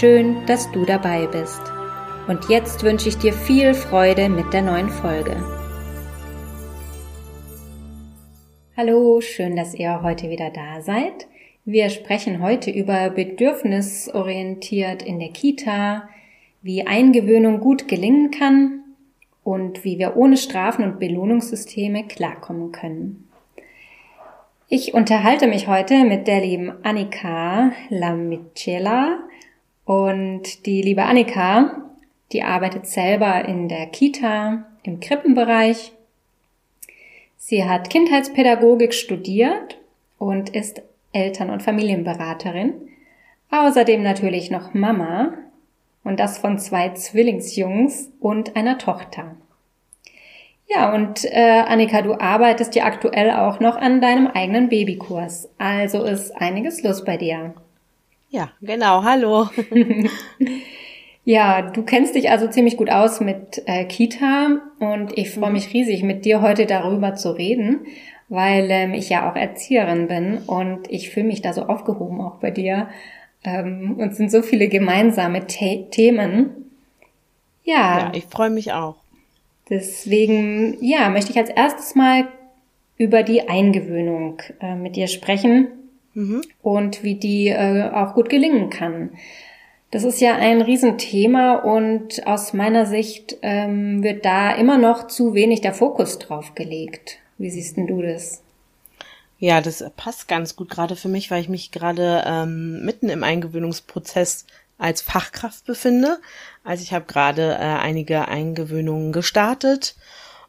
Schön, dass du dabei bist. Und jetzt wünsche ich dir viel Freude mit der neuen Folge. Hallo, schön, dass ihr heute wieder da seid. Wir sprechen heute über bedürfnisorientiert in der Kita, wie Eingewöhnung gut gelingen kann und wie wir ohne Strafen und Belohnungssysteme klarkommen können. Ich unterhalte mich heute mit der lieben Annika Lamicella und die liebe Annika die arbeitet selber in der Kita im Krippenbereich. Sie hat Kindheitspädagogik studiert und ist Eltern- und Familienberaterin. Außerdem natürlich noch Mama und das von zwei Zwillingsjungs und einer Tochter. Ja, und äh, Annika, du arbeitest ja aktuell auch noch an deinem eigenen Babykurs. Also ist einiges los bei dir. Ja, genau. Hallo. Ja, du kennst dich also ziemlich gut aus mit äh, Kita und ich freue mhm. mich riesig, mit dir heute darüber zu reden, weil ähm, ich ja auch Erzieherin bin und ich fühle mich da so aufgehoben auch bei dir. Ähm, und sind so viele gemeinsame The Themen. Ja. Ja, ich freue mich auch. Deswegen, ja, möchte ich als erstes mal über die Eingewöhnung äh, mit dir sprechen mhm. und wie die äh, auch gut gelingen kann. Das ist ja ein Riesenthema und aus meiner Sicht ähm, wird da immer noch zu wenig der Fokus drauf gelegt. Wie siehst denn du das? Ja, das passt ganz gut gerade für mich, weil ich mich gerade ähm, mitten im Eingewöhnungsprozess als Fachkraft befinde. Also ich habe gerade äh, einige Eingewöhnungen gestartet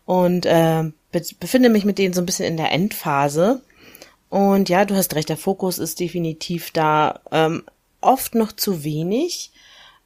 und äh, be befinde mich mit denen so ein bisschen in der Endphase. Und ja, du hast recht, der Fokus ist definitiv da. Ähm, oft noch zu wenig.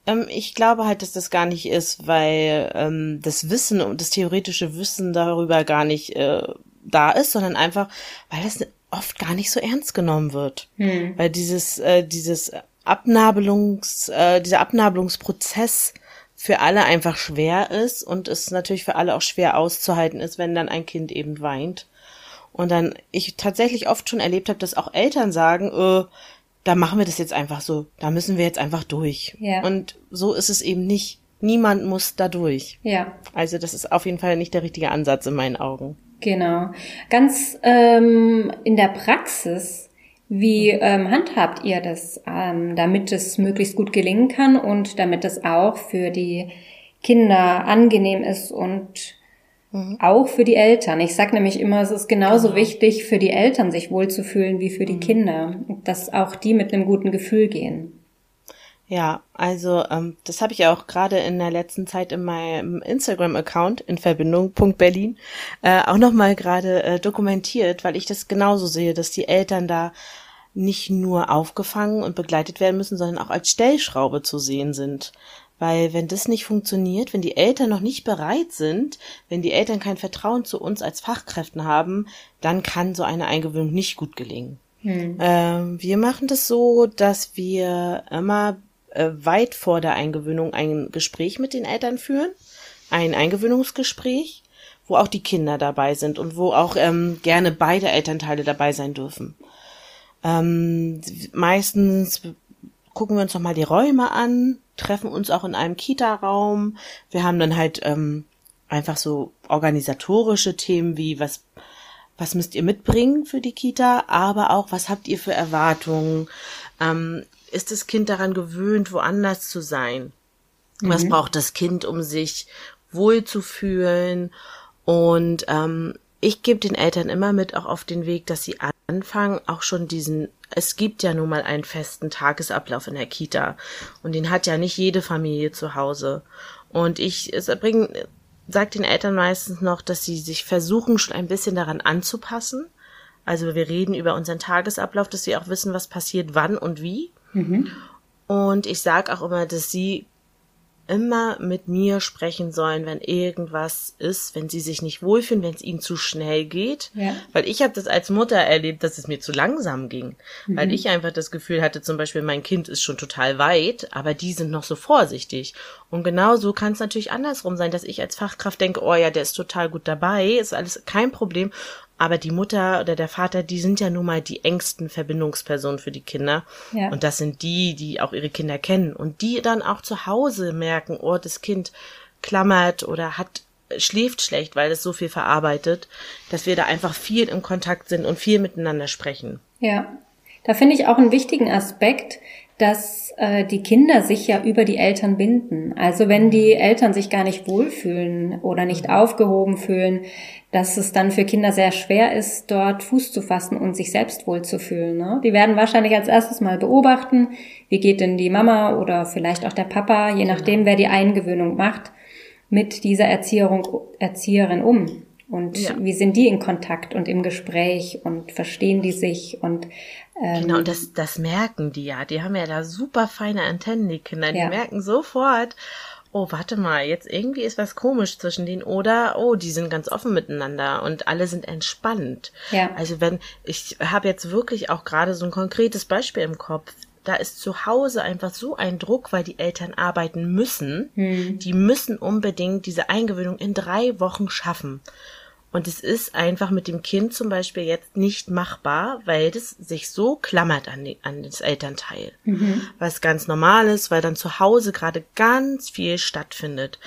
Ähm, ich glaube halt, dass das gar nicht ist, weil ähm, das Wissen und das theoretische Wissen darüber gar nicht äh, da ist, sondern einfach, weil das oft gar nicht so ernst genommen wird. Hm. Weil dieses, äh, dieses Abnabelungs, äh, dieser Abnabelungsprozess für alle einfach schwer ist und es natürlich für alle auch schwer auszuhalten ist, wenn dann ein Kind eben weint. Und dann ich tatsächlich oft schon erlebt habe, dass auch Eltern sagen, äh, da machen wir das jetzt einfach so. Da müssen wir jetzt einfach durch. Ja. Und so ist es eben nicht. Niemand muss da durch. Ja. Also das ist auf jeden Fall nicht der richtige Ansatz in meinen Augen. Genau. Ganz ähm, in der Praxis, wie ähm, handhabt ihr das, ähm, damit es möglichst gut gelingen kann und damit es auch für die Kinder angenehm ist und Mhm. Auch für die Eltern. Ich sage nämlich immer, es ist genauso genau. wichtig für die Eltern, sich wohlzufühlen wie für die mhm. Kinder, dass auch die mit einem guten Gefühl gehen. Ja, also ähm, das habe ich auch gerade in der letzten Zeit in meinem Instagram-Account in Verbindung.berlin äh, auch nochmal gerade äh, dokumentiert, weil ich das genauso sehe, dass die Eltern da nicht nur aufgefangen und begleitet werden müssen, sondern auch als Stellschraube zu sehen sind. Weil wenn das nicht funktioniert, wenn die Eltern noch nicht bereit sind, wenn die Eltern kein Vertrauen zu uns als Fachkräften haben, dann kann so eine Eingewöhnung nicht gut gelingen. Hm. Ähm, wir machen das so, dass wir immer äh, weit vor der Eingewöhnung ein Gespräch mit den Eltern führen, ein Eingewöhnungsgespräch, wo auch die Kinder dabei sind und wo auch ähm, gerne beide Elternteile dabei sein dürfen. Ähm, meistens gucken wir uns nochmal die Räume an, treffen uns auch in einem Kita-Raum. Wir haben dann halt ähm, einfach so organisatorische Themen wie was was müsst ihr mitbringen für die Kita, aber auch was habt ihr für Erwartungen? Ähm, ist das Kind daran gewöhnt, woanders zu sein? Mhm. Was braucht das Kind, um sich wohlzufühlen? Und ähm, ich gebe den Eltern immer mit auch auf den Weg, dass sie anfangen, auch schon diesen es gibt ja nun mal einen festen Tagesablauf in der Kita und den hat ja nicht jede Familie zu Hause. Und ich es bring, sag den Eltern meistens noch, dass sie sich versuchen, schon ein bisschen daran anzupassen. Also wir reden über unseren Tagesablauf, dass sie auch wissen, was passiert, wann und wie. Mhm. Und ich sage auch immer, dass sie immer mit mir sprechen sollen, wenn irgendwas ist, wenn sie sich nicht wohlfühlen, wenn es ihnen zu schnell geht. Ja. Weil ich habe das als Mutter erlebt, dass es mir zu langsam ging. Mhm. Weil ich einfach das Gefühl hatte, zum Beispiel, mein Kind ist schon total weit, aber die sind noch so vorsichtig. Und genau so kann es natürlich andersrum sein, dass ich als Fachkraft denke, oh ja, der ist total gut dabei, ist alles kein Problem. Aber die Mutter oder der Vater, die sind ja nun mal die engsten Verbindungspersonen für die Kinder. Ja. Und das sind die, die auch ihre Kinder kennen. Und die dann auch zu Hause merken, oh, das Kind klammert oder hat schläft schlecht, weil es so viel verarbeitet, dass wir da einfach viel in Kontakt sind und viel miteinander sprechen. Ja, da finde ich auch einen wichtigen Aspekt, dass äh, die Kinder sich ja über die Eltern binden. Also wenn die Eltern sich gar nicht wohlfühlen oder nicht aufgehoben fühlen, dass es dann für Kinder sehr schwer ist, dort Fuß zu fassen und sich selbst wohlzufühlen. Ne? Die werden wahrscheinlich als erstes mal beobachten, wie geht denn die Mama oder vielleicht auch der Papa, je nachdem, wer die Eingewöhnung macht, mit dieser Erzieherin, Erzieherin um. Und ja. wie sind die in Kontakt und im Gespräch und verstehen die sich und ähm, genau, und das, das merken die ja. Die haben ja da super feine Antennen, die Kinder. Die ja. merken sofort, oh, warte mal, jetzt irgendwie ist was komisch zwischen denen oder oh, die sind ganz offen miteinander und alle sind entspannt. Ja. Also wenn ich habe jetzt wirklich auch gerade so ein konkretes Beispiel im Kopf. Da ist zu Hause einfach so ein Druck, weil die Eltern arbeiten müssen. Hm. Die müssen unbedingt diese Eingewöhnung in drei Wochen schaffen. Und es ist einfach mit dem Kind zum Beispiel jetzt nicht machbar, weil das sich so klammert an, die, an das Elternteil. Mhm. Was ganz normal ist, weil dann zu Hause gerade ganz viel stattfindet.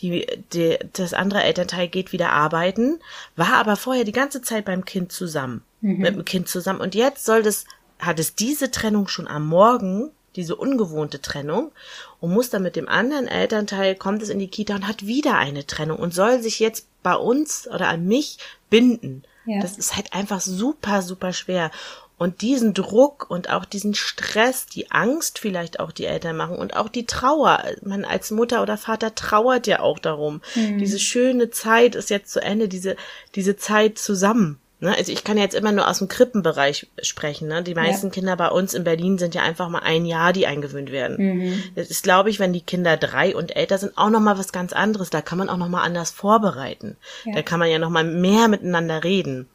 Die, die, das andere Elternteil geht wieder arbeiten, war aber vorher die ganze Zeit beim Kind zusammen, mhm. mit dem Kind zusammen. Und jetzt soll das, hat es diese Trennung schon am Morgen diese ungewohnte Trennung und muss dann mit dem anderen Elternteil, kommt es in die Kita und hat wieder eine Trennung und soll sich jetzt bei uns oder an mich binden. Ja. Das ist halt einfach super, super schwer. Und diesen Druck und auch diesen Stress, die Angst vielleicht auch die Eltern machen und auch die Trauer. Man als Mutter oder Vater trauert ja auch darum. Mhm. Diese schöne Zeit ist jetzt zu Ende, diese, diese Zeit zusammen. Ne? Also ich kann jetzt immer nur aus dem Krippenbereich sprechen. Ne? Die meisten ja. Kinder bei uns in Berlin sind ja einfach mal ein Jahr, die eingewöhnt werden. Mhm. Das ist, glaube ich, wenn die Kinder drei und älter sind, auch noch mal was ganz anderes. Da kann man auch noch mal anders vorbereiten. Ja. Da kann man ja noch mal mehr miteinander reden.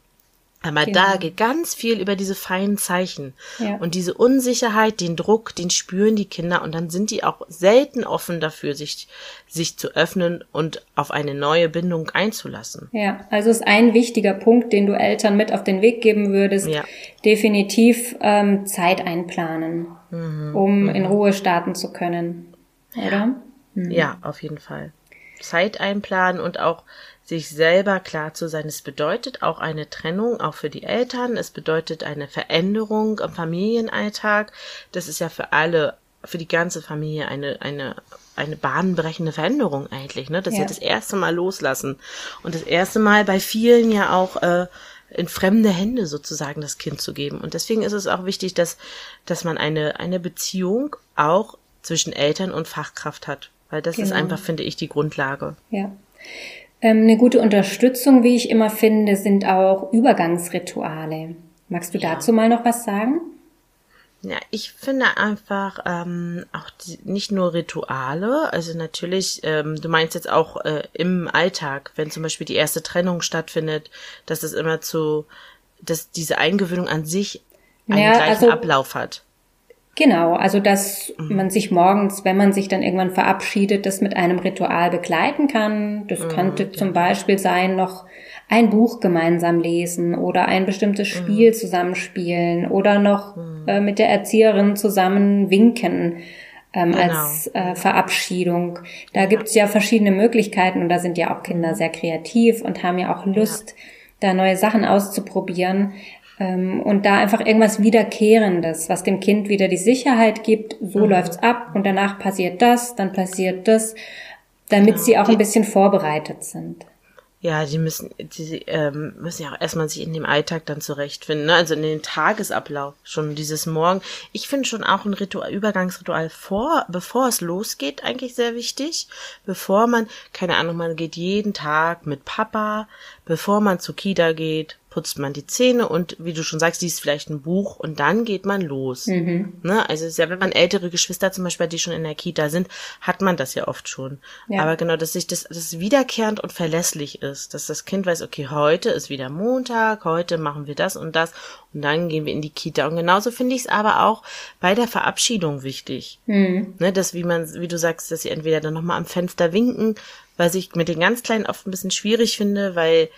Aber genau. da geht ganz viel über diese feinen Zeichen. Ja. Und diese Unsicherheit, den Druck, den spüren die Kinder und dann sind die auch selten offen dafür, sich, sich zu öffnen und auf eine neue Bindung einzulassen. Ja, also ist ein wichtiger Punkt, den du Eltern mit auf den Weg geben würdest. Ja. Definitiv ähm, Zeit einplanen, mhm. um mhm. in Ruhe starten zu können. Oder? Ja. Mhm. ja, auf jeden Fall. Zeit einplanen und auch sich selber klar zu sein. Es bedeutet auch eine Trennung, auch für die Eltern. Es bedeutet eine Veränderung im Familienalltag. Das ist ja für alle, für die ganze Familie eine, eine, eine bahnbrechende Veränderung eigentlich, ne? Dass ja. sie das erste Mal loslassen. Und das erste Mal bei vielen ja auch, äh, in fremde Hände sozusagen das Kind zu geben. Und deswegen ist es auch wichtig, dass, dass man eine, eine Beziehung auch zwischen Eltern und Fachkraft hat. Weil das genau. ist einfach, finde ich, die Grundlage. Ja. Ähm, eine gute Unterstützung, wie ich immer finde, sind auch Übergangsrituale. Magst du ja. dazu mal noch was sagen? Ja, ich finde einfach ähm, auch die, nicht nur Rituale, also natürlich, ähm, du meinst jetzt auch äh, im Alltag, wenn zum Beispiel die erste Trennung stattfindet, dass es immer zu, dass diese Eingewöhnung an sich einen ja, gleichen also, Ablauf hat. Genau, also dass mhm. man sich morgens, wenn man sich dann irgendwann verabschiedet, das mit einem Ritual begleiten kann. Das mhm, könnte zum Beispiel sein, noch ein Buch gemeinsam lesen oder ein bestimmtes mhm. Spiel zusammenspielen oder noch äh, mit der Erzieherin zusammen winken ähm, genau. als äh, Verabschiedung. Da gibt's ja verschiedene Möglichkeiten und da sind ja auch Kinder sehr kreativ und haben ja auch Lust, ja. da neue Sachen auszuprobieren. Ähm, und da einfach irgendwas Wiederkehrendes, was dem Kind wieder die Sicherheit gibt, so mhm. läuft's ab und danach passiert das, dann passiert das, damit ja, sie auch ein bisschen vorbereitet sind. Ja, die müssen, die ähm, müssen ja auch erstmal sich in dem Alltag dann zurechtfinden, ne? also in den Tagesablauf, schon dieses Morgen. Ich finde schon auch ein Ritual, Übergangsritual vor, bevor es losgeht, eigentlich sehr wichtig. Bevor man, keine Ahnung, man geht jeden Tag mit Papa, bevor man zur Kita geht, putzt man die Zähne und wie du schon sagst, liest vielleicht ein Buch und dann geht man los. Mhm. Ne? Also ja, wenn man ältere Geschwister zum Beispiel, die schon in der Kita sind, hat man das ja oft schon. Ja. Aber genau, dass sich das, das wiederkehrend und verlässlich ist, dass das Kind weiß, okay, heute ist wieder Montag, heute machen wir das und das und dann gehen wir in die Kita. Und genauso finde ich es aber auch bei der Verabschiedung wichtig. Mhm. Ne, dass, wie man, wie du sagst, dass sie entweder dann nochmal am Fenster winken, was ich mit den ganz Kleinen oft ein bisschen schwierig finde, weil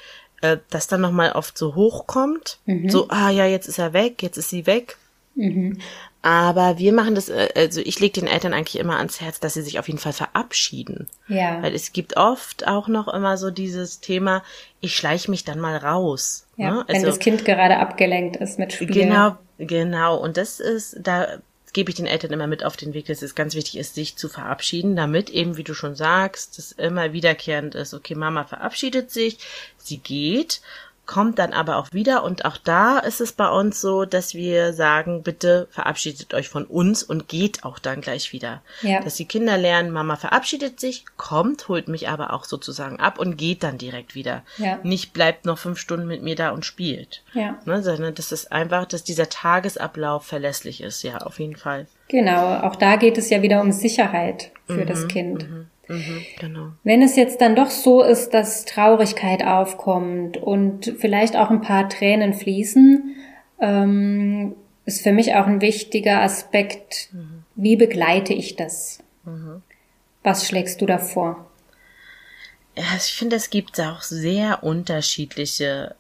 äh, das dann nochmal oft so hochkommt. Mhm. So, ah ja, jetzt ist er weg, jetzt ist sie weg. Mhm. Aber wir machen das, äh, also ich lege den Eltern eigentlich immer ans Herz, dass sie sich auf jeden Fall verabschieden. Ja. Weil es gibt oft auch noch immer so dieses Thema, ich schleiche mich dann mal raus. Ja, ne? also, wenn das Kind gerade abgelenkt ist mit Spielen. Genau, genau. Und das ist, da gebe ich den Eltern immer mit auf den Weg, dass es ganz wichtig ist, sich zu verabschieden, damit eben, wie du schon sagst, es immer wiederkehrend ist. Okay, Mama verabschiedet sich, sie geht kommt dann aber auch wieder und auch da ist es bei uns so, dass wir sagen, bitte verabschiedet euch von uns und geht auch dann gleich wieder. Ja. Dass die Kinder lernen, Mama verabschiedet sich, kommt, holt mich aber auch sozusagen ab und geht dann direkt wieder. Ja. Nicht bleibt noch fünf Stunden mit mir da und spielt. Ja. Ne, sondern das ist einfach, dass dieser Tagesablauf verlässlich ist, ja, auf jeden Fall. Genau, auch da geht es ja wieder um Sicherheit für mhm, das Kind. Mhm. Mhm, genau. Wenn es jetzt dann doch so ist, dass Traurigkeit aufkommt und vielleicht auch ein paar Tränen fließen, ähm, ist für mich auch ein wichtiger Aspekt, mhm. wie begleite ich das? Mhm. Was schlägst du da vor? Ja, ich finde, es gibt auch sehr unterschiedliche,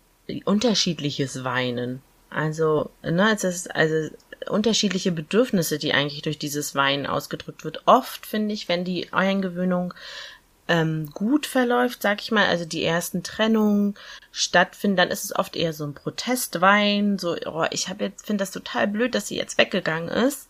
unterschiedliches Weinen. Also, ne, es ist, also unterschiedliche Bedürfnisse, die eigentlich durch dieses Weinen ausgedrückt wird. Oft finde ich, wenn die Eingewöhnung ähm, gut verläuft, sag ich mal, also die ersten Trennungen stattfinden, dann ist es oft eher so ein Protestwein, so, oh, ich habe jetzt finde das total blöd, dass sie jetzt weggegangen ist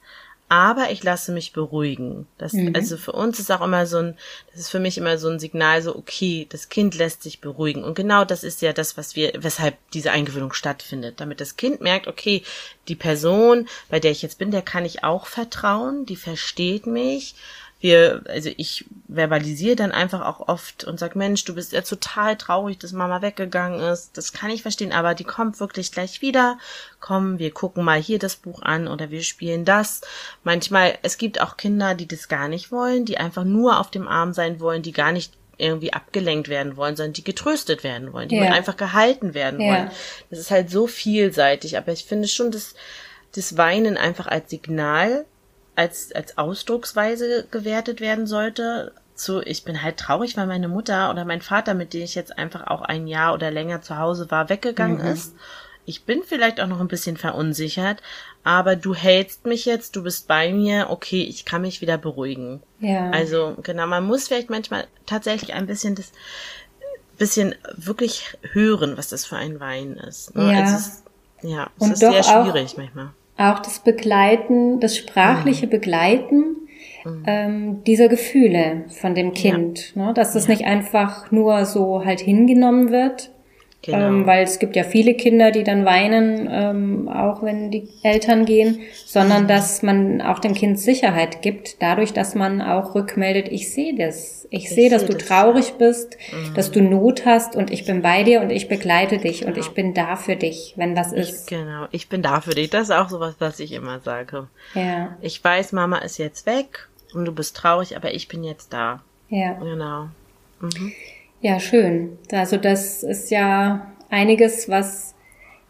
aber ich lasse mich beruhigen. Das, mhm. Also für uns ist auch immer so ein, das ist für mich immer so ein Signal, so okay, das Kind lässt sich beruhigen. Und genau das ist ja das, was wir, weshalb diese Eingewöhnung stattfindet. Damit das Kind merkt, okay, die Person, bei der ich jetzt bin, der kann ich auch vertrauen, die versteht mich wir, also ich verbalisiere dann einfach auch oft und sag, Mensch, du bist ja total traurig, dass Mama weggegangen ist. Das kann ich verstehen, aber die kommt wirklich gleich wieder. Komm, wir gucken mal hier das Buch an oder wir spielen das. Manchmal, es gibt auch Kinder, die das gar nicht wollen, die einfach nur auf dem Arm sein wollen, die gar nicht irgendwie abgelenkt werden wollen, sondern die getröstet werden wollen, die ja. einfach gehalten werden ja. wollen. Das ist halt so vielseitig, aber ich finde schon, dass das Weinen einfach als Signal als, als Ausdrucksweise gewertet werden sollte. Zu, ich bin halt traurig, weil meine Mutter oder mein Vater, mit dem ich jetzt einfach auch ein Jahr oder länger zu Hause war, weggegangen mhm. ist. Ich bin vielleicht auch noch ein bisschen verunsichert, aber du hältst mich jetzt, du bist bei mir, okay, ich kann mich wieder beruhigen. Ja. Also, genau, man muss vielleicht manchmal tatsächlich ein bisschen das, bisschen wirklich hören, was das für ein Wein ist. Ne? Ja. Also es, ja, es Und ist sehr schwierig manchmal auch das Begleiten, das sprachliche mhm. Begleiten mhm. ähm, dieser Gefühle von dem Kind, ja. ne? dass das ja. nicht einfach nur so halt hingenommen wird, Genau. Ähm, weil es gibt ja viele Kinder, die dann weinen, ähm, auch wenn die Eltern gehen, sondern mhm. dass man auch dem Kind Sicherheit gibt, dadurch, dass man auch rückmeldet, ich sehe das. Ich, ich sehe, dass du das. traurig bist, mhm. dass du Not hast und ich bin bei dir und ich begleite dich genau. und ich bin da für dich, wenn was ist. Ich, genau, ich bin da für dich. Das ist auch sowas, was ich immer sage. Ja. Ich weiß, Mama ist jetzt weg und du bist traurig, aber ich bin jetzt da. Ja. Genau. Mhm. Ja, schön. Also das ist ja einiges, was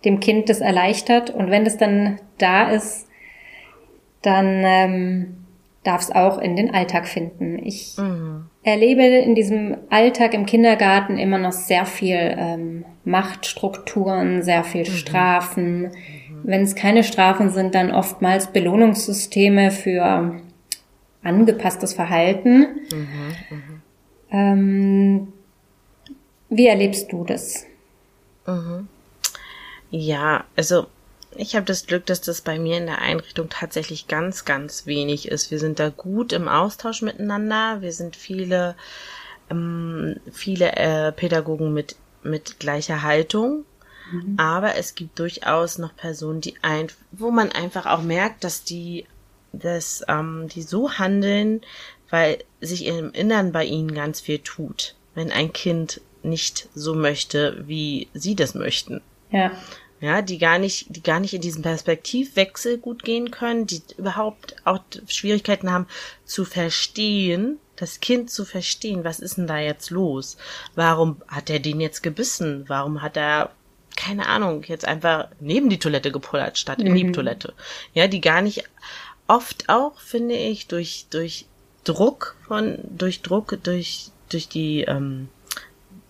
dem Kind das erleichtert. Und wenn es dann da ist, dann ähm, darf es auch in den Alltag finden. Ich mhm. erlebe in diesem Alltag im Kindergarten immer noch sehr viel ähm, Machtstrukturen, sehr viel mhm. Strafen. Mhm. Wenn es keine Strafen sind, dann oftmals Belohnungssysteme für angepasstes Verhalten. Mhm. mhm. Ähm, wie erlebst du das? Mhm. Ja, also ich habe das Glück, dass das bei mir in der Einrichtung tatsächlich ganz, ganz wenig ist. Wir sind da gut im Austausch miteinander. Wir sind viele, ähm, viele äh, Pädagogen mit, mit gleicher Haltung. Mhm. Aber es gibt durchaus noch Personen, die ein, wo man einfach auch merkt, dass die, dass, ähm, die so handeln, weil sich im Innern bei ihnen ganz viel tut. Wenn ein Kind nicht so möchte, wie sie das möchten. Ja. Ja, die gar nicht, die gar nicht in diesen Perspektivwechsel gut gehen können, die überhaupt auch Schwierigkeiten haben zu verstehen, das Kind zu verstehen, was ist denn da jetzt los? Warum hat er den jetzt gebissen? Warum hat er keine Ahnung, jetzt einfach neben die Toilette gepullert statt in die Mhm. Toilette. Ja, die gar nicht oft auch, finde ich, durch, durch Druck von, durch Druck, durch, durch die, ähm,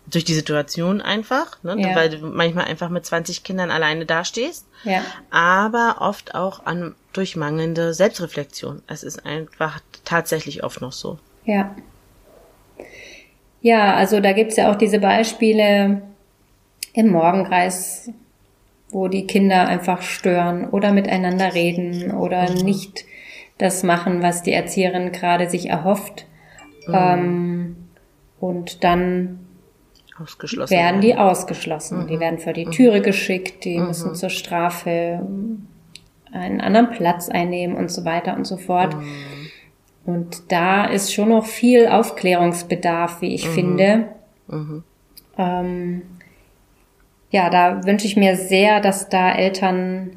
durch die Situation einfach, ne? Ja. weil du manchmal einfach mit 20 Kindern alleine dastehst, Ja. aber oft auch an, durch mangelnde Selbstreflexion. Es ist einfach tatsächlich oft noch so. Ja. Ja, also da gibt's ja auch diese Beispiele im Morgenkreis, wo die Kinder einfach stören oder miteinander reden oder nicht das machen, was die Erzieherin gerade sich erhofft. Ähm, und dann Ausgeschlossen. werden die ausgeschlossen. Die werden vor die Türe geschickt, die müssen zur Strafe einen anderen Platz einnehmen und so weiter und so fort. Und da ist schon noch viel Aufklärungsbedarf, wie ich finde. Ähm, ja, da wünsche ich mir sehr, dass da Eltern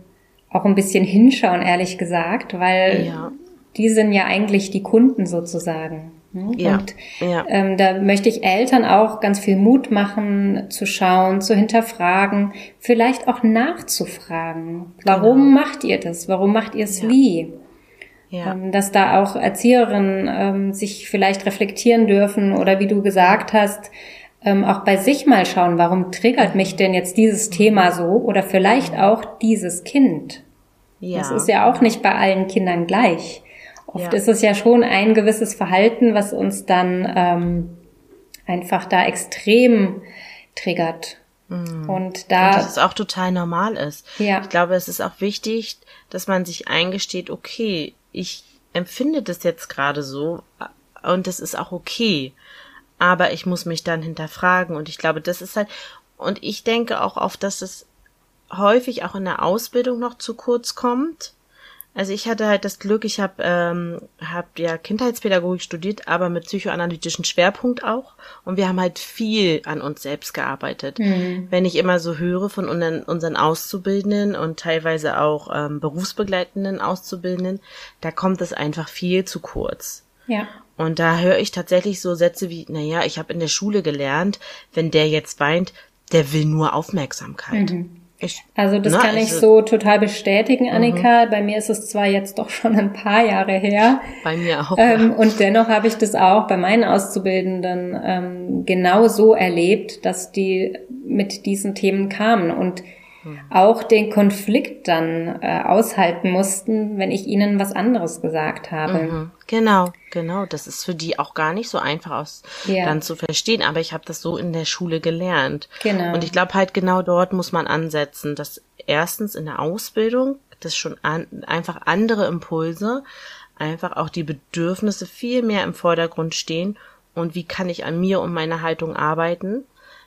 auch ein bisschen hinschauen, ehrlich gesagt, weil Ja. die sind ja eigentlich die Kunden sozusagen. Ne? Ja, Und ja. ähm, da möchte ich Eltern auch ganz viel Mut machen, zu schauen, zu hinterfragen, vielleicht auch nachzufragen. Warum macht ihr das? Warum macht ihr es Genau. Ja. wie? Ja. Ähm, dass da auch Erzieherinnen ähm, sich vielleicht reflektieren dürfen oder wie du gesagt hast, ähm, auch bei sich mal schauen, warum triggert mich denn jetzt dieses Thema so oder vielleicht auch dieses Kind. ja. Das ist ja auch nicht bei allen Kindern gleich. Oft Ja. ist es ja schon ein gewisses Verhalten, was uns dann ähm, einfach da extrem triggert. Und da, Und dass es auch total normal ist. Ja. Ich glaube, es ist auch wichtig, dass man sich eingesteht, okay, ich empfinde das jetzt gerade so und das ist auch okay. Aber ich muss mich dann hinterfragen und ich glaube, das ist halt, und ich denke auch oft, dass es häufig auch in der Ausbildung noch zu kurz kommt. Also ich hatte halt das Glück, ich habe ähm, hab ja Kindheitspädagogik studiert, aber mit psychoanalytischen Schwerpunkt auch. Und wir haben halt viel an uns selbst gearbeitet. Wenn ich immer so höre von unseren, unseren Auszubildenden und teilweise auch ähm, berufsbegleitenden Auszubildenden, da kommt es einfach viel zu kurz. ja, Und da höre ich tatsächlich so Sätze wie, naja, ich habe in der Schule gelernt, wenn der jetzt weint, der will nur Aufmerksamkeit. Ich, also das Ne, kann ich Mhm. so total bestätigen, Annika. Bei mir ist es zwar jetzt doch schon ein paar Jahre her, bei mir auch. Ähm, und dennoch habe ich das auch bei meinen Auszubildenden ähm, genau so erlebt, dass die mit diesen Themen kamen und auch den Konflikt dann äh, aushalten mussten, wenn ich ihnen was anderes gesagt habe. Mhm. Genau, genau. Das ist für die auch gar nicht so einfach aus Ja. dann zu verstehen. Aber ich habe das so in der Schule gelernt. Genau. Und ich glaube halt genau dort muss man ansetzen, dass erstens in der Ausbildung das schon an, einfach andere Impulse, einfach auch die Bedürfnisse viel mehr im Vordergrund stehen und wie kann ich an mir und meiner Haltung arbeiten.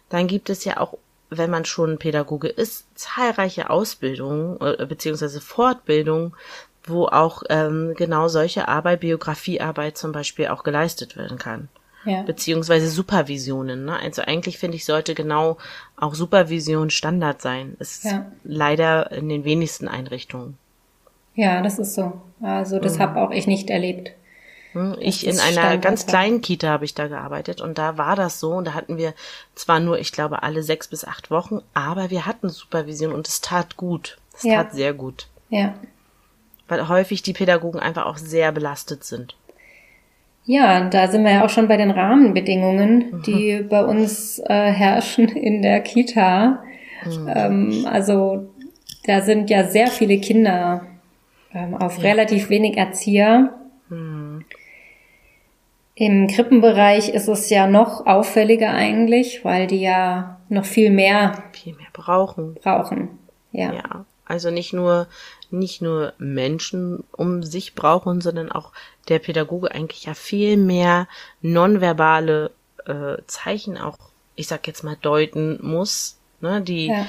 Dann gibt es ja auch wenn man schon Pädagoge ist, zahlreiche Ausbildungen äh, beziehungsweise Fortbildungen, wo auch ähm, genau solche Arbeit, Biografiearbeit zum Beispiel auch geleistet werden kann. Ja. Beziehungsweise Supervisionen. Ne? Also eigentlich finde ich, sollte genau auch Supervision Standard sein. Ist Ja. leider in den wenigsten Einrichtungen. ja, das ist so. Also das habe auch ich nicht erlebt. Hm, Ich in einer Standard, ganz ja. kleinen Kita habe ich da gearbeitet und da war das so und da hatten wir zwar nur, ich glaube, alle sechs bis acht Wochen, aber wir hatten Supervision und es tat gut. Es Ja. tat sehr gut. Ja. Weil häufig die Pädagogen einfach auch sehr belastet sind. Ja, da sind wir ja auch schon bei den Rahmenbedingungen, die bei uns äh, herrschen in der Kita. Ähm, also da sind ja sehr viele Kinder ähm, auf relativ wenig Erzieher. Im Krippenbereich ist es ja noch auffälliger eigentlich, weil die ja noch viel mehr Viel mehr brauchen. brauchen. Ja. Ja. Also nicht nur, nicht nur Menschen um sich brauchen, sondern auch der Pädagoge eigentlich ja viel mehr nonverbale äh, Zeichen auch, ich sag jetzt mal, deuten muss. Ne? Die Ja.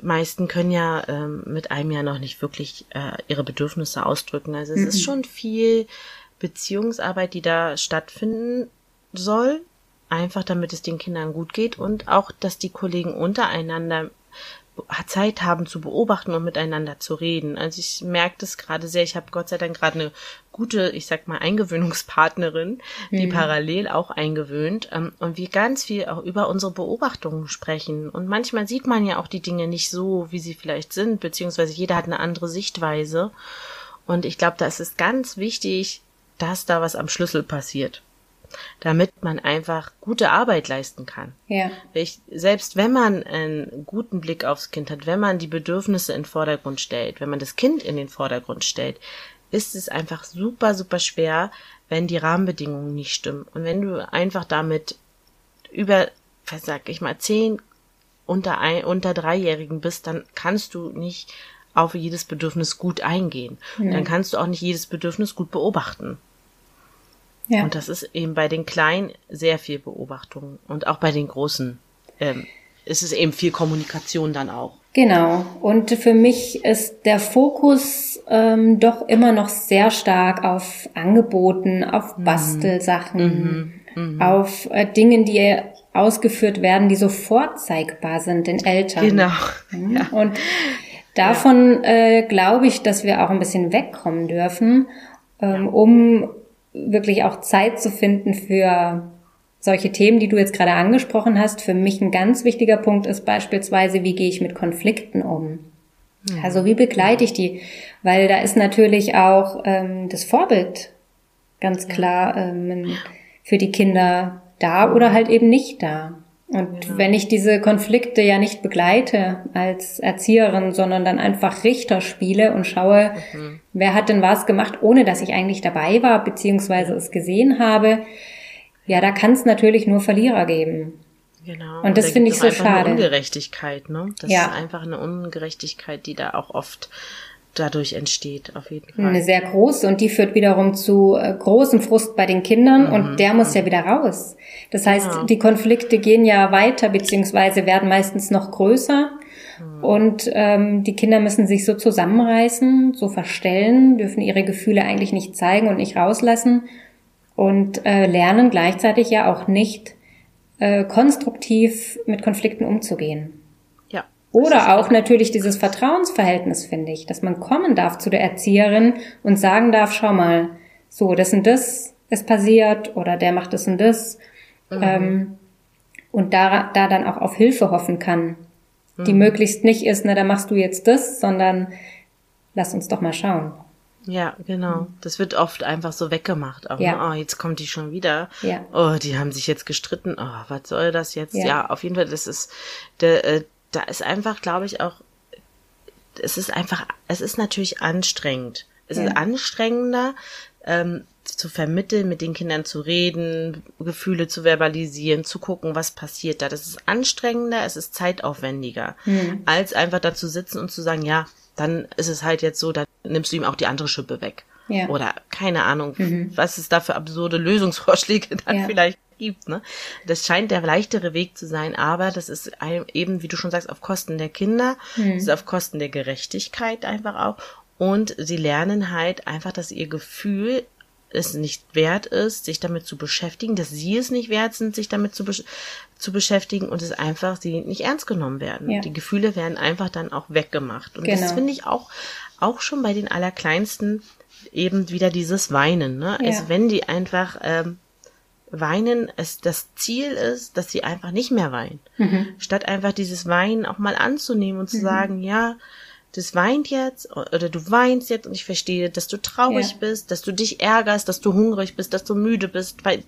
meisten können ja ähm, mit einem ja noch nicht wirklich äh, ihre Bedürfnisse ausdrücken. Also es ist schon viel Beziehungsarbeit, die da stattfinden soll, einfach damit es den Kindern gut geht und auch, dass die Kollegen untereinander Zeit haben zu beobachten und miteinander zu reden. Also ich merke das gerade sehr. Ich habe Gott sei Dank gerade eine gute, ich sag mal, Eingewöhnungspartnerin, die mhm. parallel auch eingewöhnt ähm, und wir ganz viel auch über unsere Beobachtungen sprechen. Und manchmal sieht man ja auch die Dinge nicht so, wie sie vielleicht sind, beziehungsweise jeder hat eine andere Sichtweise. Und ich glaube, da ist ganz wichtig, dass da was am Schlüssel passiert damit man einfach gute Arbeit leisten kann. Ja. Ich, selbst wenn man einen guten Blick aufs Kind hat, wenn man die Bedürfnisse in den Vordergrund stellt, wenn man das Kind in den Vordergrund stellt, ist es einfach super, super schwer, wenn die Rahmenbedingungen nicht stimmen. Und wenn du einfach damit über, was sag ich mal, zehn unter, ein, unter Dreijährigen bist, dann kannst du nicht auf jedes Bedürfnis gut eingehen. Mhm. Dann kannst du auch nicht jedes Bedürfnis gut beobachten. Ja. Und das ist eben bei den Kleinen sehr viel Beobachtung und auch bei den Großen ähm, ist es eben viel Kommunikation dann auch. Genau. Und für mich ist der Fokus ähm, doch immer noch sehr stark auf Angeboten, auf mhm. Bastelsachen, mhm. Mhm. auf äh, Dingen, die ausgeführt werden, die sofort zeigbar sind den Eltern. Genau. Mhm. Ja. Und davon ja. äh, glaube ich, dass wir auch ein bisschen wegkommen dürfen, ähm, um wirklich auch Zeit zu finden für solche Themen, die du jetzt gerade angesprochen hast. Für mich ein ganz wichtiger Punkt ist beispielsweise, wie gehe ich mit Konflikten um? Also wie begleite ich die? Weil da ist natürlich auch ähm, das Vorbild ganz klar ähm, für die Kinder da oder halt eben nicht da. Und ja. wenn ich diese Konflikte ja nicht begleite als Erzieherin, sondern dann einfach Richter spiele und schaue, mhm. wer hat denn was gemacht, ohne dass ich eigentlich dabei war, beziehungsweise es gesehen habe, ja, da kann es natürlich nur Verlierer geben. Genau. Und, und das finde ich so schade. Eine Ungerechtigkeit, ne? Das ja. ist einfach eine Ungerechtigkeit, die da auch oft dadurch entsteht, auf jeden Fall. Eine sehr große und die führt wiederum zu äh, großem Frust bei den Kindern mhm. und der muss ja wieder raus. Das heißt, ja. die Konflikte gehen ja weiter beziehungsweise werden meistens noch größer mhm. und ähm, die Kinder müssen sich so zusammenreißen, so verstellen, dürfen ihre Gefühle eigentlich nicht zeigen und nicht rauslassen und äh, lernen gleichzeitig ja auch nicht äh, konstruktiv mit Konflikten umzugehen. Oder auch natürlich dieses Vertrauensverhältnis, finde ich, dass man kommen darf zu der Erzieherin und sagen darf, schau mal, so, das und das ist passiert oder der macht das und das. Mhm. Ähm, und da, da dann auch auf Hilfe hoffen kann, mhm. die möglichst nicht ist, na, da machst du jetzt das, sondern lass uns doch mal schauen. Ja, genau. Das wird oft einfach so weggemacht. Auch, ja. Oh, jetzt kommt die schon wieder. Ja. Oh, die haben sich jetzt gestritten. Oh, was soll das jetzt? Ja, ja auf jeden Fall, das ist der, äh, da ist einfach, glaube ich, auch, es ist einfach, es ist natürlich anstrengend. Es ja. ist anstrengender, ähm, zu vermitteln, mit den Kindern zu reden, Gefühle zu verbalisieren, zu gucken, was passiert da. Das ist anstrengender, es ist zeitaufwendiger, mhm. als einfach da zu sitzen und zu sagen, ja, dann ist es halt jetzt so, dann nimmst du ihm auch die andere Schippe weg. Ja. Oder keine Ahnung, mhm. was es da für absurde Lösungsvorschläge dann ja. vielleicht gibt. Ne? Das scheint der leichtere Weg zu sein, aber das ist eben, wie du schon sagst, auf Kosten der Kinder, mhm. ist auf Kosten der Gerechtigkeit einfach auch. Und sie lernen halt einfach, dass ihr Gefühl es nicht wert ist, sich damit zu beschäftigen, dass sie es nicht wert sind, sich damit zu, besch zu beschäftigen und es einfach sie nicht ernst genommen werden. Ja. Die Gefühle werden einfach dann auch weggemacht. Und genau. das finde ich auch, auch schon bei den Allerkleinsten eben wieder dieses Weinen. Ne? Ja. Also wenn die einfach ähm, Weinen es das Ziel ist, dass sie einfach nicht mehr weinen. Mhm. Statt einfach dieses Weinen auch mal anzunehmen und zu mhm. sagen, ja, das weint jetzt oder du weinst jetzt und ich verstehe, dass du traurig ja. bist, dass du dich ärgerst, dass du hungrig bist, dass du müde bist, weil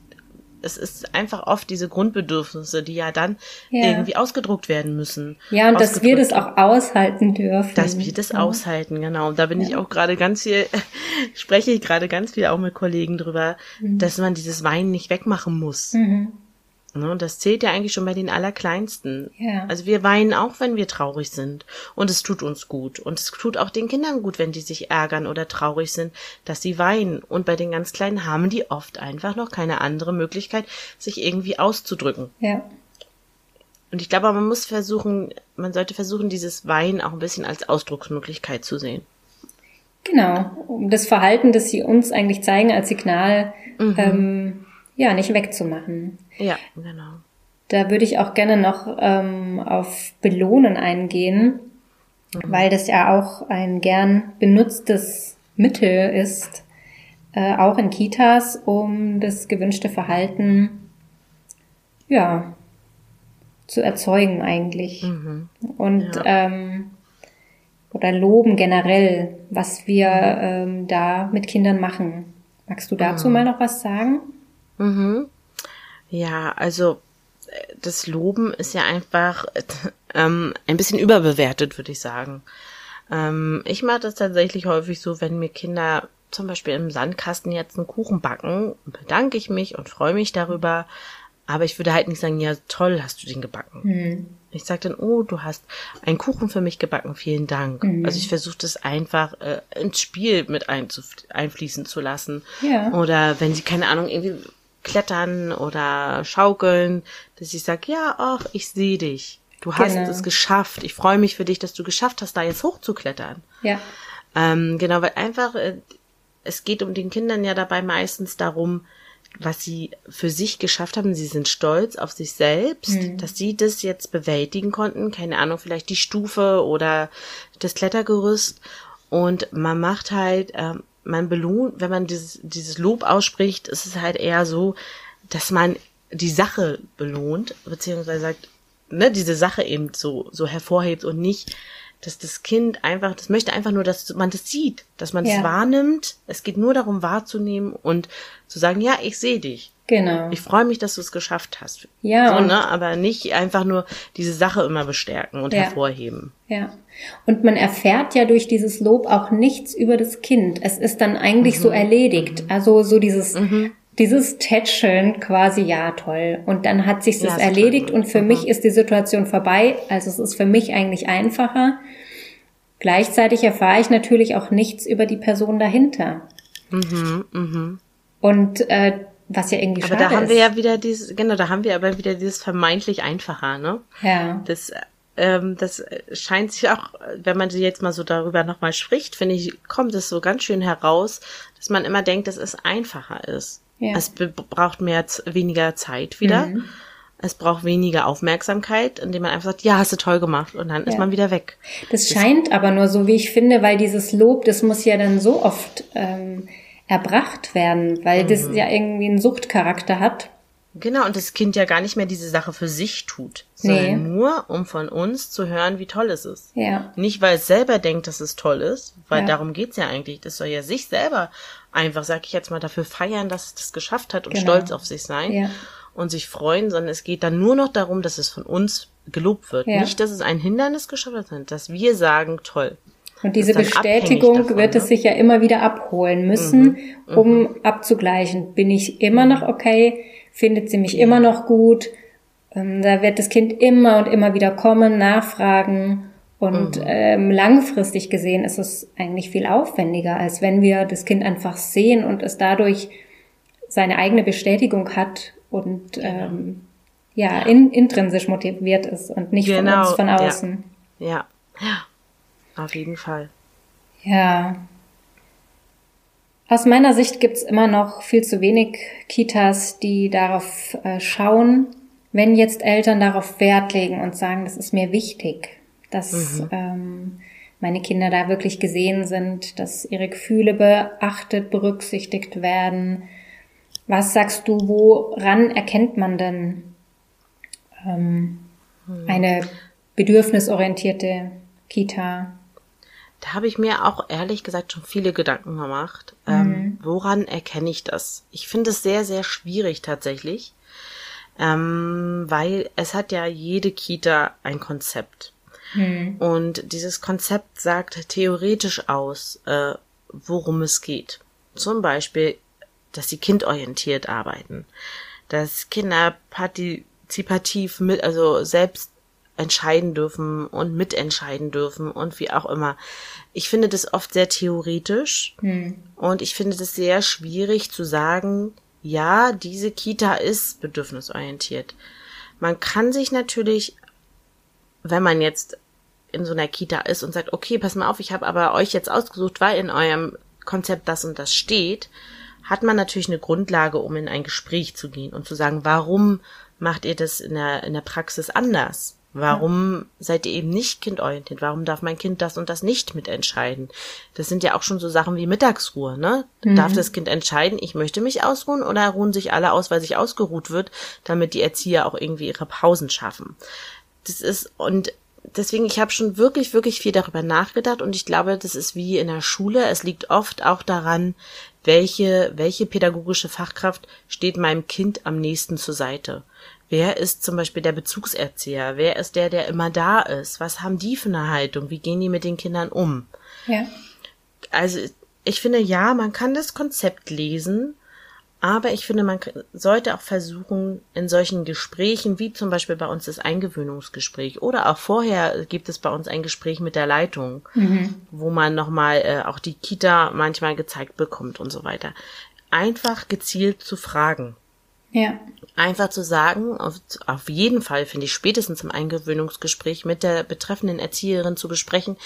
es ist einfach oft diese Grundbedürfnisse, die ja dann ja. irgendwie ausgedruckt werden müssen. Ja, und dass wir das auch aushalten dürfen. Dass wir das ja. aushalten, genau. Und da bin ja. ich auch gerade ganz viel, spreche ich gerade ganz viel auch mit Kollegen drüber, mhm. dass man dieses Weinen nicht wegmachen muss. Mhm. Ne, das zählt ja eigentlich schon bei den Allerkleinsten. Ja. Also wir weinen auch, wenn wir traurig sind. Und es tut uns gut. Und es tut auch den Kindern gut, wenn die sich ärgern oder traurig sind, dass sie weinen. Und bei den ganz Kleinen haben die oft einfach noch keine andere Möglichkeit, sich irgendwie auszudrücken. Ja. Und ich glaube, man muss versuchen, man sollte versuchen, dieses Weinen auch ein bisschen als Ausdrucksmöglichkeit zu sehen. Genau. Das Verhalten, das sie uns eigentlich zeigen als Signal, mhm. ähm, ja, nicht wegzumachen. Ja, genau. da würde ich auch gerne noch ähm, auf Belohnen eingehen, mhm. weil das ja auch ein gern benutztes Mittel ist, äh, auch in Kitas, um das gewünschte Verhalten ja zu erzeugen eigentlich. Mhm. Und ja. ähm, oder loben generell, was wir ähm, da mit Kindern machen. Magst du dazu mhm. mal noch was sagen? Mhm. Ja, also äh, das Loben ist ja einfach ähm, ein bisschen überbewertet, würde ich sagen. Ähm, ich mache das tatsächlich häufig so, wenn mir Kinder zum Beispiel im Sandkasten jetzt einen Kuchen backen, bedanke ich mich und freue mich darüber. Aber ich würde halt nicht sagen, ja, toll, hast du den gebacken. Mhm. Ich sage dann, oh, du hast einen Kuchen für mich gebacken, vielen Dank. Mhm. Also ich versuche das einfach äh, ins Spiel mit einfließen zu lassen. Ja. Oder wenn sie, keine Ahnung, irgendwie klettern oder schaukeln, dass ich sage, ja, ach, ich sehe dich. Du hast genau. es geschafft. Ich freue mich für dich, dass du geschafft hast, da jetzt hochzuklettern. Ja. Ähm, genau, weil einfach, äh, es geht um den Kindern ja dabei meistens darum, was sie für sich geschafft haben. Sie sind stolz auf sich selbst, mhm. dass sie das jetzt bewältigen konnten. Keine Ahnung, vielleicht die Stufe oder das Klettergerüst. Und man macht halt, ähm, man belohnt, wenn man dieses, dieses Lob ausspricht, ist es halt eher so, dass man die Sache belohnt, beziehungsweise sagt, ne, diese Sache eben so, so hervorhebt und nicht, dass das Kind einfach, das möchte einfach nur, dass man das sieht, dass man es ja. wahrnimmt. Es geht nur darum wahrzunehmen und zu sagen, ja, ich sehe dich. Genau. Ich freue mich, dass du es geschafft hast. Ja. So, ne? Aber nicht einfach nur diese Sache immer bestärken und ja. hervorheben. Ja. Und man erfährt ja durch dieses Lob auch nichts über das Kind. Es ist dann eigentlich mhm. so erledigt. Mhm. Also so dieses, mhm. dieses Tätscheln quasi, ja, toll. Und dann hat sich das ja, erledigt und für mhm. mich ist die Situation vorbei. Also es ist für mich eigentlich einfacher. Gleichzeitig erfahre ich natürlich auch nichts über die Person dahinter. Mhm, mhm. Und äh, was ja irgendwie aber schade da haben wir ja wieder dieses, genau, da haben wir aber wieder dieses vermeintlich einfacher, ne? Ja. Das, ähm, das scheint sich auch, wenn man jetzt mal so darüber nochmal spricht, finde ich, kommt es so ganz schön heraus, dass man immer denkt, dass es einfacher ist. Ja. Es braucht mehr, weniger Zeit wieder. Mhm. Es braucht weniger Aufmerksamkeit, indem man einfach sagt, ja, hast du toll gemacht und dann ja. ist man wieder weg. Das, das scheint aber nur so, wie ich finde, weil dieses Lob, das muss ja dann so oft ähm, erbracht werden, weil mhm. das ja irgendwie einen Suchtcharakter hat. Genau, und das Kind ja gar nicht mehr diese Sache für sich tut, sondern nee. nur, um von uns zu hören, wie toll es ist. Ja. Nicht, weil es selber denkt, dass es toll ist, weil ja. darum geht's ja eigentlich. Das soll ja sich selber einfach, sag ich jetzt mal, dafür feiern, dass es das geschafft hat und genau. stolz auf sich sein ja. und sich freuen, sondern es geht dann nur noch darum, dass es von uns gelobt wird. Ja. Nicht, dass es ein Hindernis geschafft hat, dass wir sagen, toll. Und diese Bestätigung wird ne? es sich ja immer wieder abholen müssen, mhm, mhm, um abzugleichen. Bin ich immer noch okay? Findet sie mich immer noch gut? Ähm, da wird das Kind immer und immer wieder kommen, nachfragen. Und mhm. ähm, langfristig gesehen ist es eigentlich viel aufwendiger, als wenn wir das Kind einfach sehen und es dadurch seine eigene Bestätigung hat und genau. ähm, ja, in, intrinsisch motiviert ist und nicht genau. von uns von außen. Ja. ja. Auf jeden Fall. Ja. Aus meiner Sicht gibt's immer noch viel zu wenig Kitas, die darauf äh, schauen, wenn jetzt Eltern darauf Wert legen und sagen, das ist mir wichtig, dass mhm. ähm, meine Kinder da wirklich gesehen sind, dass ihre Gefühle beachtet, berücksichtigt werden. Was sagst du, woran erkennt man denn ähm, mhm. eine bedürfnisorientierte Kita? Da habe ich mir auch ehrlich gesagt schon viele Gedanken gemacht. Ähm, mhm. Ähm, woran erkenne ich das? Ich finde es sehr, sehr schwierig tatsächlich, ähm, weil es hat ja jede Kita ein Konzept. Mhm. Und dieses Konzept sagt theoretisch aus, äh, worum es geht. Zum Beispiel, dass sie kindorientiert arbeiten, dass Kinder partizipativ mit, also selbst entscheiden dürfen und mitentscheiden dürfen und wie auch immer. Ich finde das oft sehr theoretisch hm. und ich finde das sehr schwierig zu sagen, ja, diese Kita ist bedürfnisorientiert. Man kann sich natürlich, wenn man jetzt in so einer Kita ist und sagt, okay, pass mal auf, ich habe aber euch jetzt ausgesucht, weil in eurem Konzept das und das steht, hat man natürlich eine Grundlage, um in ein Gespräch zu gehen und zu sagen, warum macht ihr das in der, in der Praxis anders? Warum seid ihr eben nicht kindorientiert? Warum darf mein Kind das und das nicht mitentscheiden? Das sind ja auch schon so Sachen wie Mittagsruhe, ne? Mhm. Darf das Kind entscheiden, ich möchte mich ausruhen oder ruhen sich alle aus, weil sich ausgeruht wird, damit die Erzieher auch irgendwie ihre Pausen schaffen? Das ist, und deswegen, ich habe schon wirklich, wirklich viel darüber nachgedacht und ich glaube, das ist wie in der Schule. Es liegt oft auch daran, welche, welche pädagogische Fachkraft steht meinem Kind am nächsten zur Seite. Wer ist zum Beispiel der Bezugserzieher? Wer ist der, der immer da ist? Was haben die für eine Haltung? Wie gehen die mit den Kindern um? Ja. Also ich finde, ja, man kann das Konzept lesen, aber ich finde, man sollte auch versuchen, in solchen Gesprächen, wie zum Beispiel bei uns das Eingewöhnungsgespräch oder auch vorher gibt es bei uns ein Gespräch mit der Leitung, mhm. wo man nochmal äh, auch die Kita manchmal gezeigt bekommt und so weiter. Einfach gezielt zu fragen. Ja. Einfach zu sagen, auf, auf jeden Fall finde ich spätestens im Eingewöhnungsgespräch mit der betreffenden Erzieherin zu besprechen,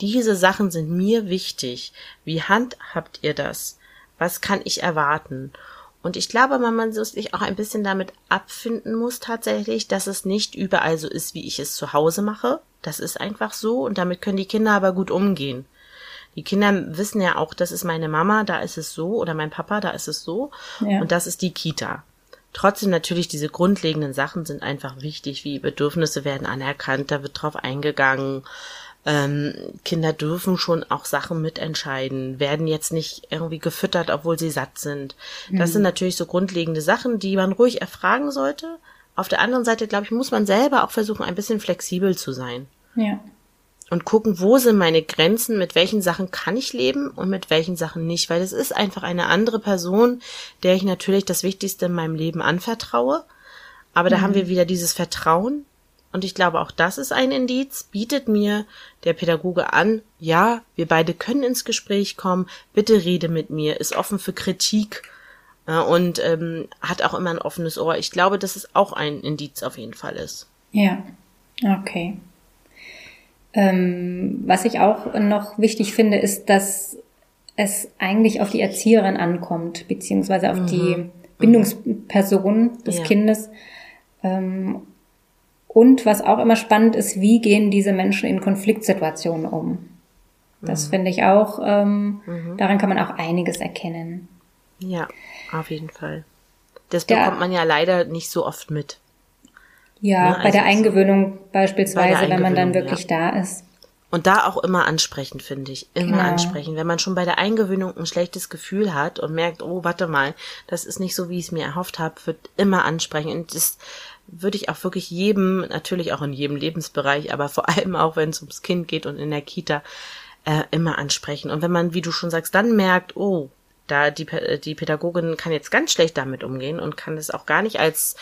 diese Sachen sind mir wichtig. Wie handhabt ihr das? Was kann ich erwarten? Und ich glaube, man, man sich auch ein bisschen damit abfinden muss tatsächlich, dass es nicht überall so ist, wie ich es zu Hause mache. Das ist einfach so und damit können die Kinder aber gut umgehen. Die Kinder wissen ja auch, das ist meine Mama, da ist es so, oder mein Papa, da ist es so, ja. und das ist die Kita. Trotzdem natürlich diese grundlegenden Sachen sind einfach wichtig, wie Bedürfnisse werden anerkannt, da wird drauf eingegangen. Ähm, Kinder dürfen schon auch Sachen mitentscheiden, werden jetzt nicht irgendwie gefüttert, obwohl sie satt sind. Das mhm. sind natürlich so grundlegende Sachen, die man ruhig erfragen sollte. Auf der anderen Seite, glaube ich, muss man selber auch versuchen, ein bisschen flexibel zu sein. Ja und gucken, wo sind meine Grenzen, mit welchen Sachen kann ich leben und mit welchen Sachen nicht, weil es ist einfach eine andere Person, der ich natürlich das Wichtigste in meinem Leben anvertraue. Aber da mhm. haben wir wieder dieses Vertrauen. Und ich glaube, auch das ist ein Indiz, bietet mir der Pädagoge an, ja, wir beide können ins Gespräch kommen, bitte rede mit mir, ist offen für Kritik äh, und ähm, hat auch immer ein offenes Ohr. Ich glaube, dass es auch ein Indiz auf jeden Fall ist. Ja, okay. Ähm, was ich auch noch wichtig finde, ist, dass es eigentlich auf die Erzieherin ankommt, beziehungsweise auf mhm. die Bindungsperson des ja. Kindes. Ähm, und was auch immer spannend ist, wie gehen diese Menschen in Konfliktsituationen um? Das mhm. finde ich auch, ähm, mhm. daran kann man auch einiges erkennen. Ja, auf jeden Fall. Das bekommt ja. man ja leider nicht so oft mit. Ja, ne? bei der also Eingewöhnung beispielsweise, der Eingewöhnung, wenn man dann wirklich ja. da ist. Und da auch immer ansprechen, finde ich. Immer genau. ansprechen. Wenn man schon bei der Eingewöhnung ein schlechtes Gefühl hat und merkt, oh, warte mal, das ist nicht so, wie ich es mir erhofft habe, wird immer ansprechen. Und das würde ich auch wirklich jedem, natürlich auch in jedem Lebensbereich, aber vor allem auch, wenn es ums Kind geht und in der Kita, äh, immer ansprechen. Und wenn man, wie du schon sagst, dann merkt, oh, da die, die Pädagogin kann jetzt ganz schlecht damit umgehen und kann es auch gar nicht als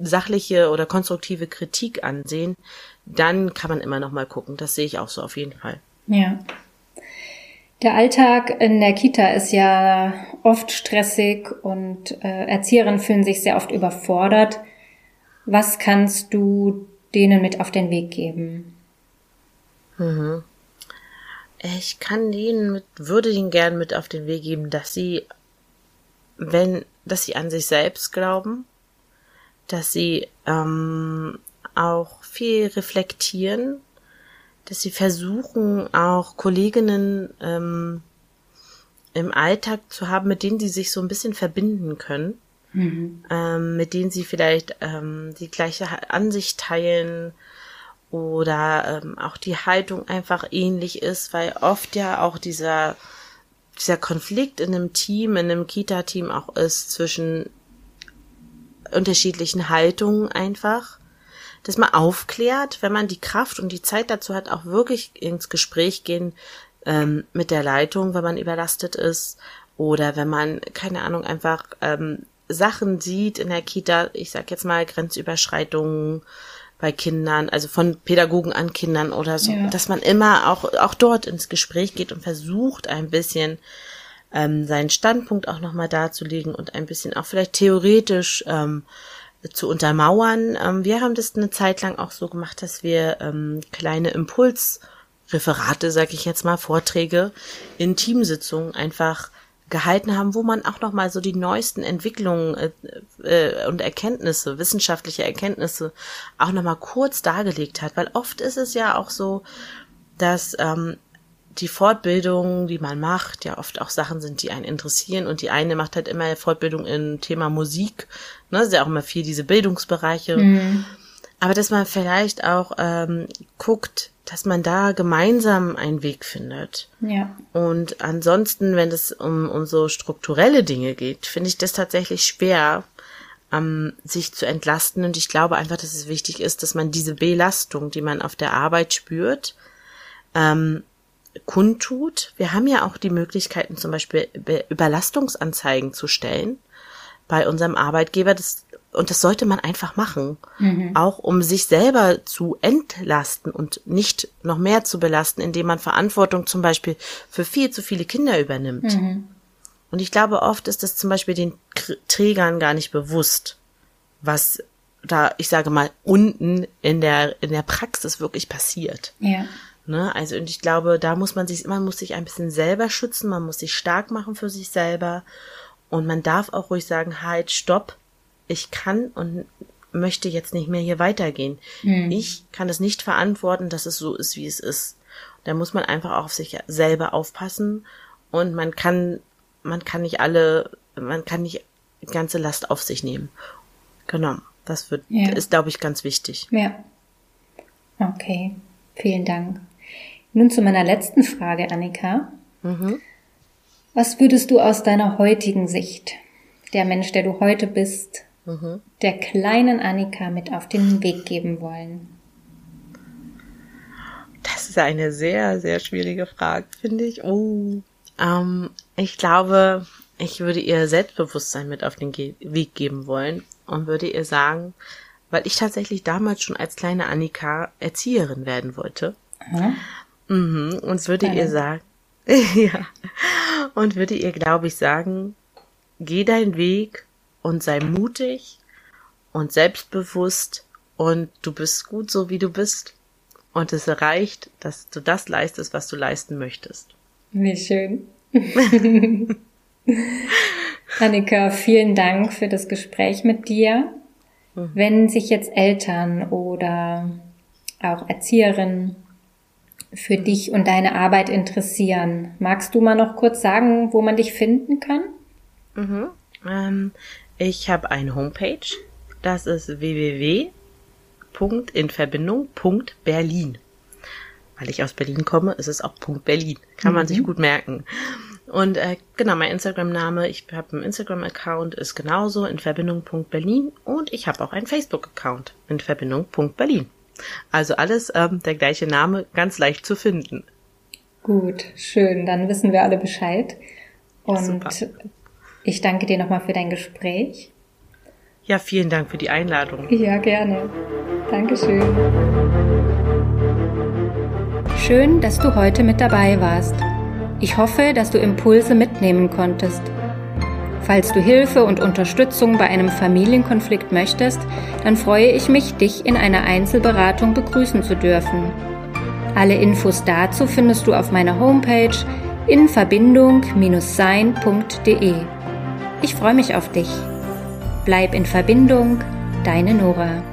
sachliche oder konstruktive Kritik ansehen, dann kann man immer noch mal gucken. Das sehe ich auch so auf jeden Fall. Ja. Der Alltag in der Kita ist ja oft stressig und äh, Erzieherinnen fühlen sich sehr oft überfordert. Was kannst du denen mit auf den Weg geben? Mhm. Ich kann denen mit, würde ihnen gern mit auf den Weg geben, dass sie, wenn, dass sie an sich selbst glauben, dass sie ähm, auch viel reflektieren, dass sie versuchen, auch Kolleginnen ähm, im Alltag zu haben, mit denen sie sich so ein bisschen verbinden können, mhm. ähm, mit denen sie vielleicht ähm, die gleiche Ansicht teilen, oder ähm, auch die Haltung einfach ähnlich ist, weil oft ja auch dieser dieser Konflikt in einem Team, in einem Kita-Team auch ist zwischen unterschiedlichen Haltungen einfach, dass man aufklärt, wenn man die Kraft und die Zeit dazu hat, auch wirklich ins Gespräch gehen ähm, mit der Leitung, wenn man überlastet ist oder wenn man keine Ahnung einfach ähm, Sachen sieht in der Kita, ich sag jetzt mal Grenzüberschreitungen bei Kindern, also von Pädagogen an Kindern oder so, ja. dass man immer auch, auch dort ins Gespräch geht und versucht ein bisschen ähm, seinen Standpunkt auch nochmal darzulegen und ein bisschen auch vielleicht theoretisch ähm, zu untermauern. Ähm, wir haben das eine Zeit lang auch so gemacht, dass wir ähm, kleine Impulsreferate, sag ich jetzt mal, Vorträge in Teamsitzungen einfach gehalten haben, wo man auch noch mal so die neuesten Entwicklungen äh, äh, und Erkenntnisse, wissenschaftliche Erkenntnisse auch noch mal kurz dargelegt hat, weil oft ist es ja auch so, dass ähm, die Fortbildungen, die man macht, ja oft auch Sachen sind, die einen interessieren. Und die eine macht halt immer Fortbildung im Thema Musik, ne, das ist ja auch immer viel diese Bildungsbereiche, mhm. aber dass man vielleicht auch ähm, guckt, dass man da gemeinsam einen Weg findet. Ja. Und ansonsten, wenn es um, um so strukturelle Dinge geht, finde ich das tatsächlich schwer, ähm, sich zu entlasten. Und ich glaube einfach, dass es wichtig ist, dass man diese Belastung, die man auf der Arbeit spürt, ähm, kundtut. Wir haben ja auch die Möglichkeiten, zum Beispiel Überlastungsanzeigen zu stellen bei unserem Arbeitgeber. Das und das sollte man einfach machen, mhm. auch um sich selber zu entlasten und nicht noch mehr zu belasten, indem man Verantwortung zum Beispiel für viel zu viele Kinder übernimmt. Mhm. Und ich glaube, oft ist das zum Beispiel den Trägern gar nicht bewusst, was da, ich sage mal, unten in der, in der Praxis wirklich passiert. Ja. Ne? Also, und ich glaube, da muss man sich, man muss sich ein bisschen selber schützen, man muss sich stark machen für sich selber. Und man darf auch ruhig sagen, halt, stopp, ich kann und möchte jetzt nicht mehr hier weitergehen. Mhm. Ich kann es nicht verantworten, dass es so ist, wie es ist. Da muss man einfach auch auf sich selber aufpassen und man kann, man kann nicht alle, man kann nicht die ganze Last auf sich nehmen. Genau. Das wird, ja. ist, glaube ich, ganz wichtig. Ja. Okay. Vielen Dank. Nun zu meiner letzten Frage, Annika. Mhm. Was würdest du aus deiner heutigen Sicht, der Mensch, der du heute bist, mhm. der kleinen Annika mit auf den Weg geben wollen? Das ist eine sehr, sehr schwierige Frage, finde ich. Oh. Ähm, ich glaube, ich würde ihr Selbstbewusstsein mit auf den Ge Weg geben wollen und würde ihr sagen, weil ich tatsächlich damals schon als kleine Annika Erzieherin werden wollte. Mhm. Mhm, und würde ja. ihr sagen, ja, und würde ihr, glaube ich, sagen, geh deinen Weg und sei mutig und selbstbewusst und du bist gut so wie du bist und es reicht, dass du das leistest, was du leisten möchtest. Wie schön. Annika, vielen Dank für das Gespräch mit dir. Mhm. Wenn sich jetzt Eltern oder auch Erzieherinnen für dich und deine Arbeit interessieren, magst du mal noch kurz sagen, wo man dich finden kann? Mhm. Ähm, ich habe eine Homepage. Das ist www.inverbindung.berlin. Weil ich aus Berlin komme, ist es auch Punkt Berlin. Kann man sich mhm. gut merken. Und äh, genau, mein Instagram-Name, ich habe einen Instagram-Account, ist genauso in Verbindung.berlin und ich habe auch einen Facebook-Account in Verbindung.berlin. Also alles ähm, der gleiche Name, ganz leicht zu finden. Gut, schön, dann wissen wir alle Bescheid. Und Super. Ich danke dir nochmal für dein Gespräch. Ja, vielen Dank für die Einladung. Ja, gerne. Dankeschön. Schön, dass du heute mit dabei warst. Ich hoffe, dass du Impulse mitnehmen konntest. Falls du Hilfe und Unterstützung bei einem Familienkonflikt möchtest, dann freue ich mich, dich in einer Einzelberatung begrüßen zu dürfen. Alle Infos dazu findest du auf meiner Homepage in verbindung-sein.de. Ich freue mich auf dich. Bleib in Verbindung, deine Nora.